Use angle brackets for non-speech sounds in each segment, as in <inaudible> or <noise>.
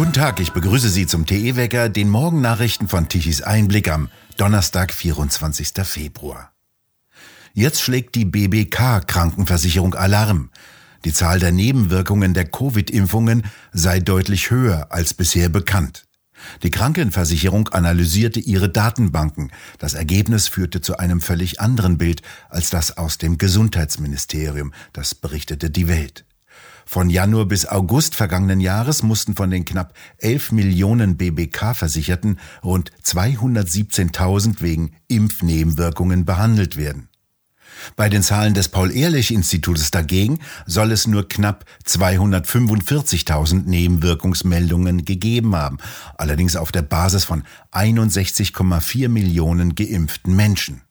Guten Tag, ich begrüße Sie zum TE-Wecker, den Morgennachrichten von Tichys Einblick am Donnerstag, 24. Februar. Jetzt schlägt die BBK Krankenversicherung Alarm. Die Zahl der Nebenwirkungen der Covid-Impfungen sei deutlich höher als bisher bekannt. Die Krankenversicherung analysierte ihre Datenbanken. Das Ergebnis führte zu einem völlig anderen Bild als das aus dem Gesundheitsministerium, das berichtete die Welt. Von Januar bis August vergangenen Jahres mussten von den knapp 11 Millionen BBK-Versicherten rund 217.000 wegen Impfnebenwirkungen behandelt werden. Bei den Zahlen des Paul-Ehrlich-Institutes dagegen soll es nur knapp 245.000 Nebenwirkungsmeldungen gegeben haben, allerdings auf der Basis von 61,4 Millionen geimpften Menschen.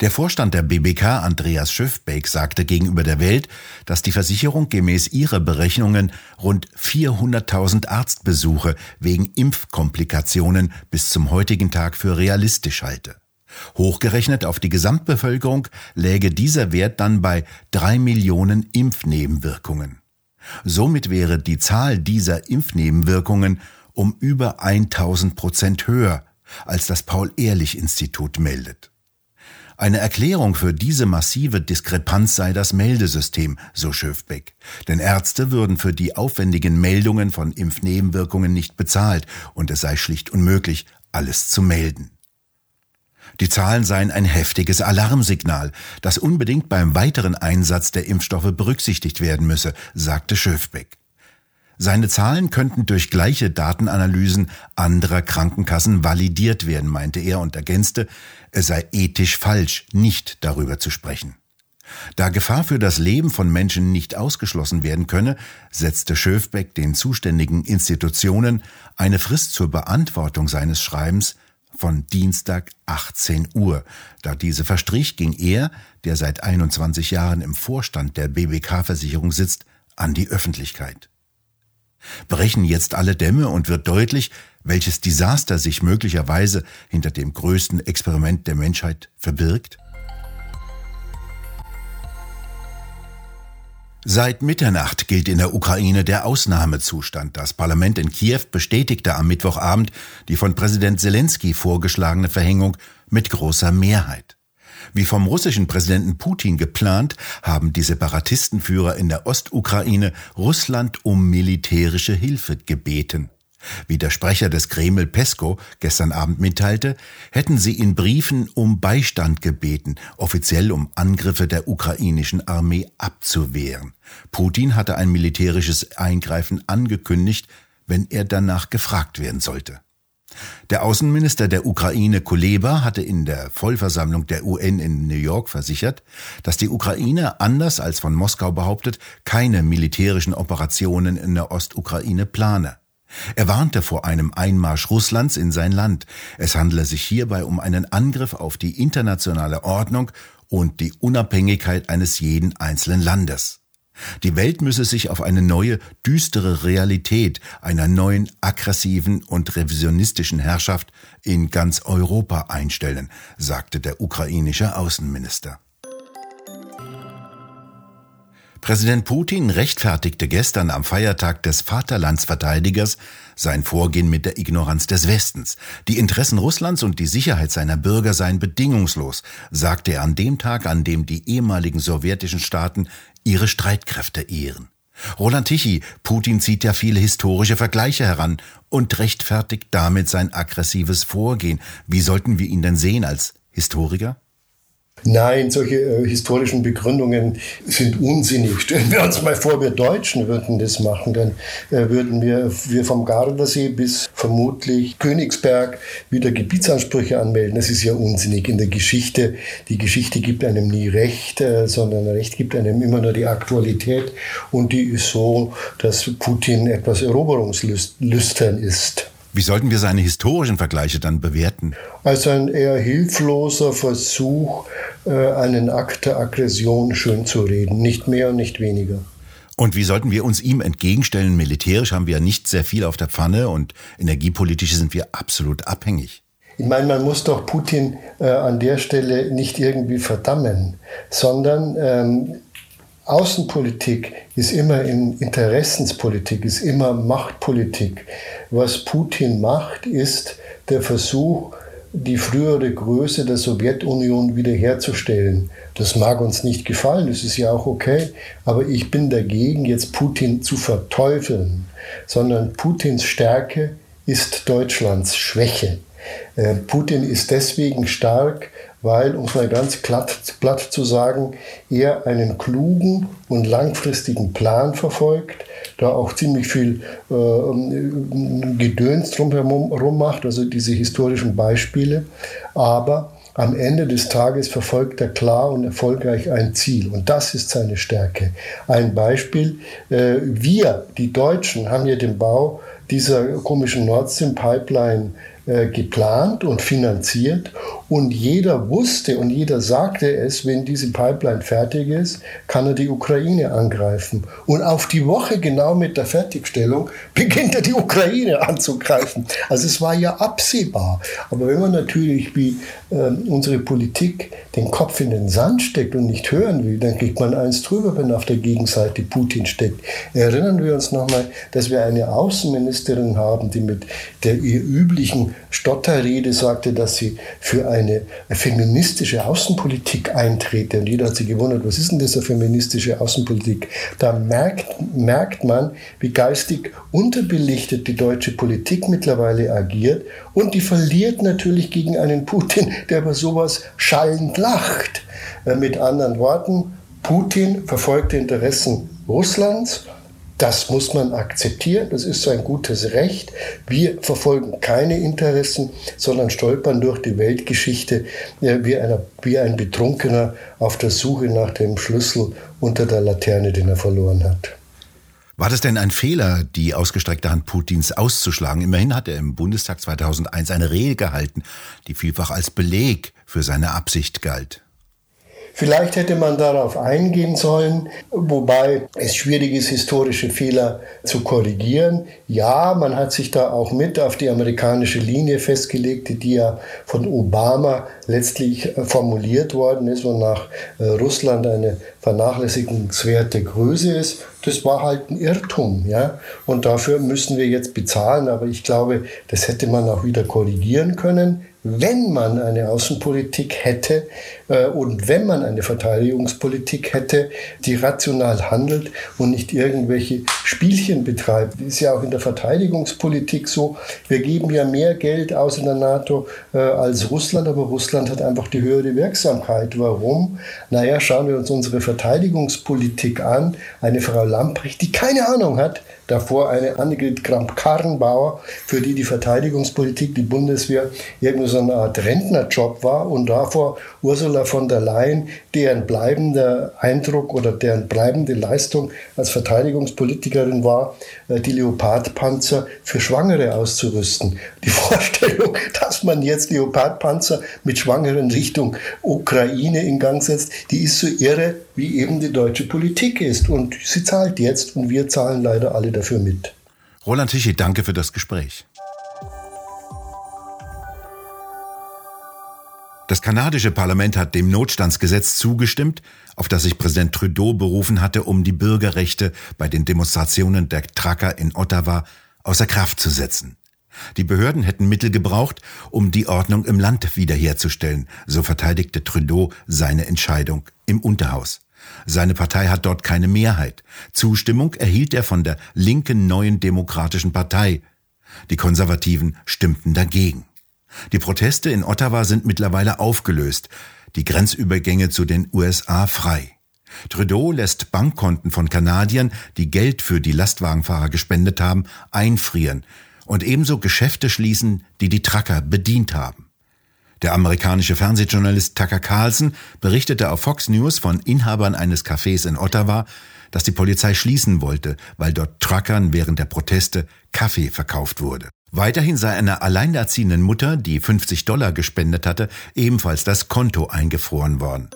Der Vorstand der BBK, Andreas Schöfbeck, sagte gegenüber der Welt, dass die Versicherung gemäß ihrer Berechnungen rund 400.000 Arztbesuche wegen Impfkomplikationen bis zum heutigen Tag für realistisch halte. Hochgerechnet auf die Gesamtbevölkerung läge dieser Wert dann bei drei Millionen Impfnebenwirkungen. Somit wäre die Zahl dieser Impfnebenwirkungen um über 1000 Prozent höher, als das Paul-Ehrlich-Institut meldet. Eine Erklärung für diese massive Diskrepanz sei das Meldesystem, so Schöfbeck. Denn Ärzte würden für die aufwendigen Meldungen von Impfnebenwirkungen nicht bezahlt und es sei schlicht unmöglich, alles zu melden. Die Zahlen seien ein heftiges Alarmsignal, das unbedingt beim weiteren Einsatz der Impfstoffe berücksichtigt werden müsse, sagte Schöfbeck. Seine Zahlen könnten durch gleiche Datenanalysen anderer Krankenkassen validiert werden, meinte er und ergänzte, es sei ethisch falsch, nicht darüber zu sprechen. Da Gefahr für das Leben von Menschen nicht ausgeschlossen werden könne, setzte Schöfbeck den zuständigen Institutionen eine Frist zur Beantwortung seines Schreibens von Dienstag 18 Uhr. Da diese verstrich, ging er, der seit 21 Jahren im Vorstand der BBK-Versicherung sitzt, an die Öffentlichkeit. Brechen jetzt alle Dämme und wird deutlich, welches Desaster sich möglicherweise hinter dem größten Experiment der Menschheit verbirgt? Seit Mitternacht gilt in der Ukraine der Ausnahmezustand. Das Parlament in Kiew bestätigte am Mittwochabend die von Präsident Zelensky vorgeschlagene Verhängung mit großer Mehrheit. Wie vom russischen Präsidenten Putin geplant, haben die Separatistenführer in der Ostukraine Russland um militärische Hilfe gebeten. Wie der Sprecher des Kreml Pesko gestern Abend mitteilte, hätten sie in Briefen um Beistand gebeten, offiziell um Angriffe der ukrainischen Armee abzuwehren. Putin hatte ein militärisches Eingreifen angekündigt, wenn er danach gefragt werden sollte. Der Außenminister der Ukraine Kuleba hatte in der Vollversammlung der UN in New York versichert, dass die Ukraine, anders als von Moskau behauptet, keine militärischen Operationen in der Ostukraine plane. Er warnte vor einem Einmarsch Russlands in sein Land. Es handele sich hierbei um einen Angriff auf die internationale Ordnung und die Unabhängigkeit eines jeden einzelnen Landes. Die Welt müsse sich auf eine neue, düstere Realität einer neuen, aggressiven und revisionistischen Herrschaft in ganz Europa einstellen, sagte der ukrainische Außenminister. Präsident Putin rechtfertigte gestern am Feiertag des Vaterlandsverteidigers sein Vorgehen mit der Ignoranz des Westens. Die Interessen Russlands und die Sicherheit seiner Bürger seien bedingungslos, sagte er an dem Tag, an dem die ehemaligen sowjetischen Staaten ihre Streitkräfte ehren. Roland Tichy, Putin zieht ja viele historische Vergleiche heran und rechtfertigt damit sein aggressives Vorgehen. Wie sollten wir ihn denn sehen als Historiker? Nein, solche äh, historischen Begründungen sind unsinnig. Stellen wir uns mal vor, wir Deutschen würden das machen, dann äh, würden wir, wir vom Gardasee bis vermutlich Königsberg wieder Gebietsansprüche anmelden. Das ist ja unsinnig in der Geschichte. Die Geschichte gibt einem nie Recht, äh, sondern Recht gibt einem immer nur die Aktualität. Und die ist so, dass Putin etwas eroberungslüstern ist. Wie sollten wir seine historischen Vergleiche dann bewerten? Als ein eher hilfloser Versuch, äh, einen Akt der Aggression schön zu reden. Nicht mehr und nicht weniger. Und wie sollten wir uns ihm entgegenstellen? Militärisch haben wir ja nicht sehr viel auf der Pfanne und energiepolitisch sind wir absolut abhängig. Ich meine, man muss doch Putin äh, an der Stelle nicht irgendwie verdammen, sondern ähm, Außenpolitik ist immer in Interessenspolitik, ist immer Machtpolitik. Was Putin macht, ist der Versuch, die frühere Größe der Sowjetunion wiederherzustellen. Das mag uns nicht gefallen, das ist ja auch okay, aber ich bin dagegen, jetzt Putin zu verteufeln, sondern Putins Stärke ist Deutschlands Schwäche. Äh, Putin ist deswegen stark, weil, um es mal ganz platt, platt zu sagen, er einen klugen und langfristigen Plan verfolgt, da auch ziemlich viel äh, Gedöns drumherum macht, also diese historischen Beispiele. Aber am Ende des Tages verfolgt er klar und erfolgreich ein Ziel. Und das ist seine Stärke. Ein Beispiel, äh, wir, die Deutschen, haben ja den Bau dieser komischen Nord Stream Pipeline äh, geplant und finanziert und jeder wusste und jeder sagte es, wenn diese Pipeline fertig ist, kann er die Ukraine angreifen. Und auf die Woche genau mit der Fertigstellung <laughs> beginnt er die Ukraine anzugreifen. Also es war ja absehbar. Aber wenn man natürlich wie äh, unsere Politik den Kopf in den Sand steckt und nicht hören will, dann kriegt man eins drüber, wenn auf der Gegenseite Putin steckt. Erinnern wir uns nochmal, dass wir eine Außenministerin haben, die mit der ihr üblichen Stotterrede sagte, dass sie für eine feministische Außenpolitik eintrete. Und jeder hat sich gewundert, was ist denn das eine feministische Außenpolitik? Da merkt, merkt man, wie geistig unterbelichtet die deutsche Politik mittlerweile agiert. Und die verliert natürlich gegen einen Putin, der über sowas schallend lacht. Äh, mit anderen Worten, Putin verfolgt die Interessen Russlands das muss man akzeptieren, das ist sein gutes Recht. Wir verfolgen keine Interessen, sondern stolpern durch die Weltgeschichte wie, einer, wie ein Betrunkener auf der Suche nach dem Schlüssel unter der Laterne, den er verloren hat. War das denn ein Fehler, die ausgestreckte Hand Putins auszuschlagen? Immerhin hat er im Bundestag 2001 eine Rede gehalten, die vielfach als Beleg für seine Absicht galt. Vielleicht hätte man darauf eingehen sollen, wobei es schwierig ist, historische Fehler zu korrigieren. Ja, man hat sich da auch mit auf die amerikanische Linie festgelegt, die ja von Obama letztlich äh, formuliert worden ist, wonach äh, Russland eine vernachlässigenswerte Größe ist. Das war halt ein Irrtum, ja. Und dafür müssen wir jetzt bezahlen. Aber ich glaube, das hätte man auch wieder korrigieren können wenn man eine Außenpolitik hätte äh, und wenn man eine Verteidigungspolitik hätte, die rational handelt und nicht irgendwelche Spielchen betreibt. Ist ja auch in der Verteidigungspolitik so. Wir geben ja mehr Geld aus in der NATO äh, als Russland, aber Russland hat einfach die höhere Wirksamkeit. Warum? Naja, schauen wir uns unsere Verteidigungspolitik an. Eine Frau Lamprecht, die keine Ahnung hat, davor eine Annegret Kramp-Karrenbauer, für die die Verteidigungspolitik, die Bundeswehr irgendwie so eine Art Rentnerjob war und davor Ursula von der Leyen, deren bleibender Eindruck oder deren bleibende Leistung als Verteidigungspolitikerin war, äh, die Leopardpanzer für Schwangere auszurüsten. Die <laughs> Vorstellung, dass man jetzt Leopardpanzer mit Schwangeren Richtung Ukraine in Gang setzt, die ist so irre, wie eben die deutsche Politik ist. Und sie zahlt jetzt und wir zahlen leider alle dafür mit. Roland Tichy, danke für das Gespräch. Das kanadische Parlament hat dem Notstandsgesetz zugestimmt, auf das sich Präsident Trudeau berufen hatte, um die Bürgerrechte bei den Demonstrationen der Tracker in Ottawa außer Kraft zu setzen. Die Behörden hätten Mittel gebraucht, um die Ordnung im Land wiederherzustellen, so verteidigte Trudeau seine Entscheidung im Unterhaus. Seine Partei hat dort keine Mehrheit. Zustimmung erhielt er von der linken neuen demokratischen Partei. Die Konservativen stimmten dagegen. Die Proteste in Ottawa sind mittlerweile aufgelöst, die Grenzübergänge zu den USA frei. Trudeau lässt Bankkonten von Kanadiern, die Geld für die Lastwagenfahrer gespendet haben, einfrieren und ebenso Geschäfte schließen, die die Trucker bedient haben. Der amerikanische Fernsehjournalist Tucker Carlson berichtete auf Fox News von Inhabern eines Cafés in Ottawa, dass die Polizei schließen wollte, weil dort Truckern während der Proteste Kaffee verkauft wurde. Weiterhin sei einer alleinerziehenden Mutter, die 50 Dollar gespendet hatte, ebenfalls das Konto eingefroren worden.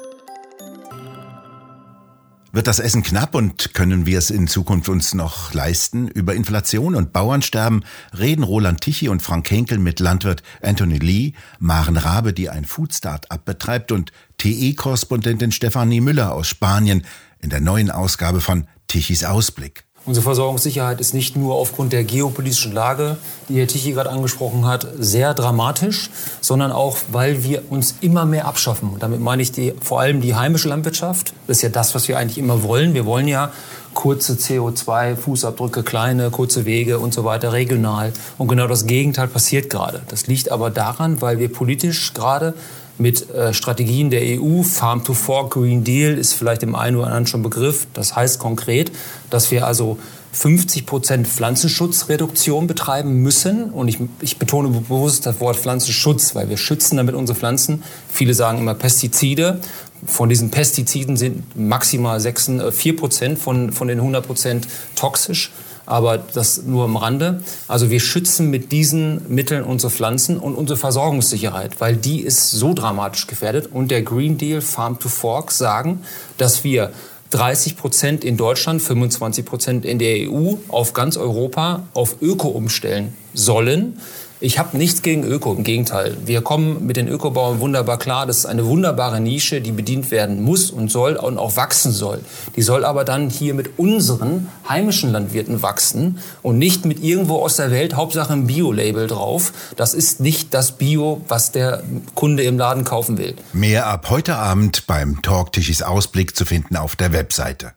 Wird das Essen knapp und können wir es in Zukunft uns noch leisten? Über Inflation und Bauernsterben reden Roland Tichy und Frank Henkel mit Landwirt Anthony Lee, Maren Rabe, die ein Food Start-up betreibt und TE-Korrespondentin Stefanie Müller aus Spanien. in der neuen Ausgabe von Tichys Ausblick. Unsere Versorgungssicherheit ist nicht nur aufgrund der geopolitischen Lage, die Herr Tichy gerade angesprochen hat, sehr dramatisch, sondern auch, weil wir uns immer mehr abschaffen. damit meine ich die, vor allem die heimische Landwirtschaft. Das ist ja das, was wir eigentlich immer wollen. Wir wollen ja kurze CO2-Fußabdrücke, kleine, kurze Wege und so weiter, regional. Und genau das Gegenteil passiert gerade. Das liegt aber daran, weil wir politisch gerade mit äh, Strategien der EU. Farm to Fork Green Deal ist vielleicht dem einen oder anderen schon Begriff. Das heißt konkret, dass wir also 50 Prozent Pflanzenschutzreduktion betreiben müssen. Und ich, ich, betone bewusst das Wort Pflanzenschutz, weil wir schützen damit unsere Pflanzen. Viele sagen immer Pestizide. Von diesen Pestiziden sind maximal 6, 4 äh, Prozent von, von den 100 Prozent toxisch aber das nur am Rande. Also wir schützen mit diesen Mitteln unsere Pflanzen und unsere Versorgungssicherheit, weil die ist so dramatisch gefährdet. Und der Green Deal Farm to Fork sagen, dass wir 30 Prozent in Deutschland, 25 Prozent in der EU, auf ganz Europa auf Öko umstellen sollen. Ich habe nichts gegen Öko, im Gegenteil. Wir kommen mit den Ökobauern wunderbar klar. Das ist eine wunderbare Nische, die bedient werden muss und soll und auch wachsen soll. Die soll aber dann hier mit unseren heimischen Landwirten wachsen und nicht mit irgendwo aus der Welt, Hauptsache ein Bio-Label drauf. Das ist nicht das Bio, was der Kunde im Laden kaufen will. Mehr ab heute Abend beim Talk Tischis Ausblick zu finden auf der Webseite.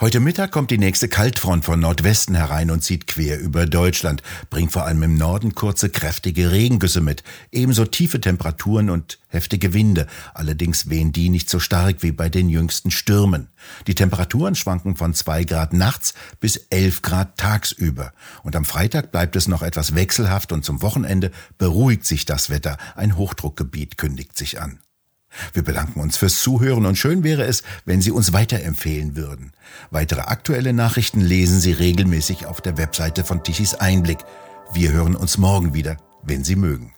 Heute Mittag kommt die nächste Kaltfront von Nordwesten herein und zieht quer über Deutschland, bringt vor allem im Norden kurze, kräftige Regengüsse mit, ebenso tiefe Temperaturen und heftige Winde, allerdings wehen die nicht so stark wie bei den jüngsten Stürmen. Die Temperaturen schwanken von zwei Grad nachts bis elf Grad tagsüber. Und am Freitag bleibt es noch etwas wechselhaft und zum Wochenende beruhigt sich das Wetter. Ein Hochdruckgebiet kündigt sich an. Wir bedanken uns fürs Zuhören und schön wäre es, wenn Sie uns weiterempfehlen würden. Weitere aktuelle Nachrichten lesen Sie regelmäßig auf der Webseite von Tichys Einblick. Wir hören uns morgen wieder, wenn Sie mögen.